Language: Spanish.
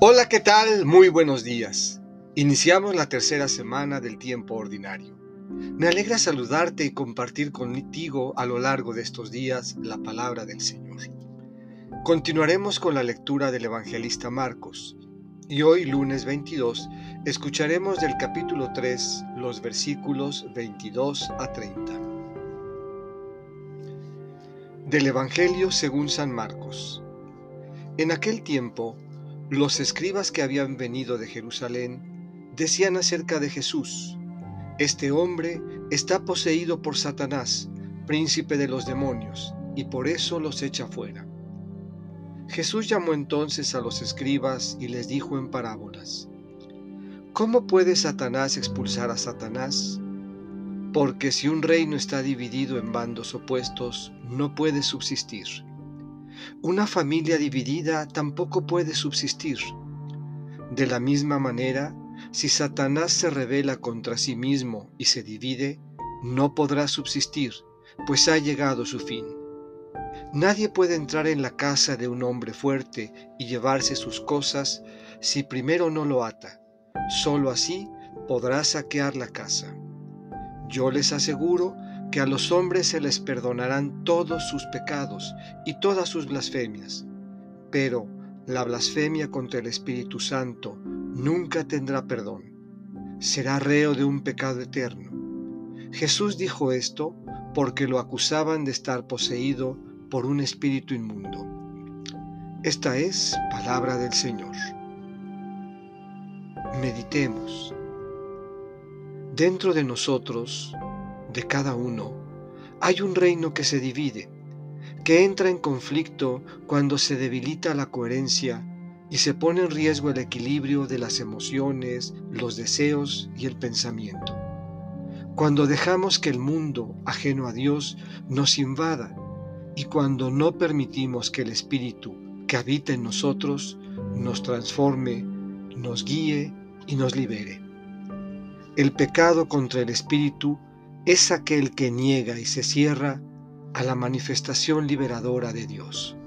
Hola, ¿qué tal? Muy buenos días. Iniciamos la tercera semana del tiempo ordinario. Me alegra saludarte y compartir contigo a lo largo de estos días la palabra del Señor. Continuaremos con la lectura del evangelista Marcos y hoy lunes 22 escucharemos del capítulo 3 los versículos 22 a 30. Del Evangelio según San Marcos. En aquel tiempo, los escribas que habían venido de Jerusalén decían acerca de Jesús, Este hombre está poseído por Satanás, príncipe de los demonios, y por eso los echa fuera. Jesús llamó entonces a los escribas y les dijo en parábolas, ¿Cómo puede Satanás expulsar a Satanás? Porque si un reino está dividido en bandos opuestos, no puede subsistir. Una familia dividida tampoco puede subsistir. De la misma manera, si Satanás se revela contra sí mismo y se divide, no podrá subsistir, pues ha llegado su fin. Nadie puede entrar en la casa de un hombre fuerte y llevarse sus cosas si primero no lo ata. Solo así podrá saquear la casa. Yo les aseguro que a los hombres se les perdonarán todos sus pecados y todas sus blasfemias, pero la blasfemia contra el Espíritu Santo nunca tendrá perdón. Será reo de un pecado eterno. Jesús dijo esto porque lo acusaban de estar poseído por un espíritu inmundo. Esta es palabra del Señor. Meditemos. Dentro de nosotros de cada uno, hay un reino que se divide, que entra en conflicto cuando se debilita la coherencia y se pone en riesgo el equilibrio de las emociones, los deseos y el pensamiento. Cuando dejamos que el mundo ajeno a Dios nos invada y cuando no permitimos que el Espíritu que habita en nosotros nos transforme, nos guíe y nos libere. El pecado contra el Espíritu es aquel que niega y se cierra a la manifestación liberadora de Dios.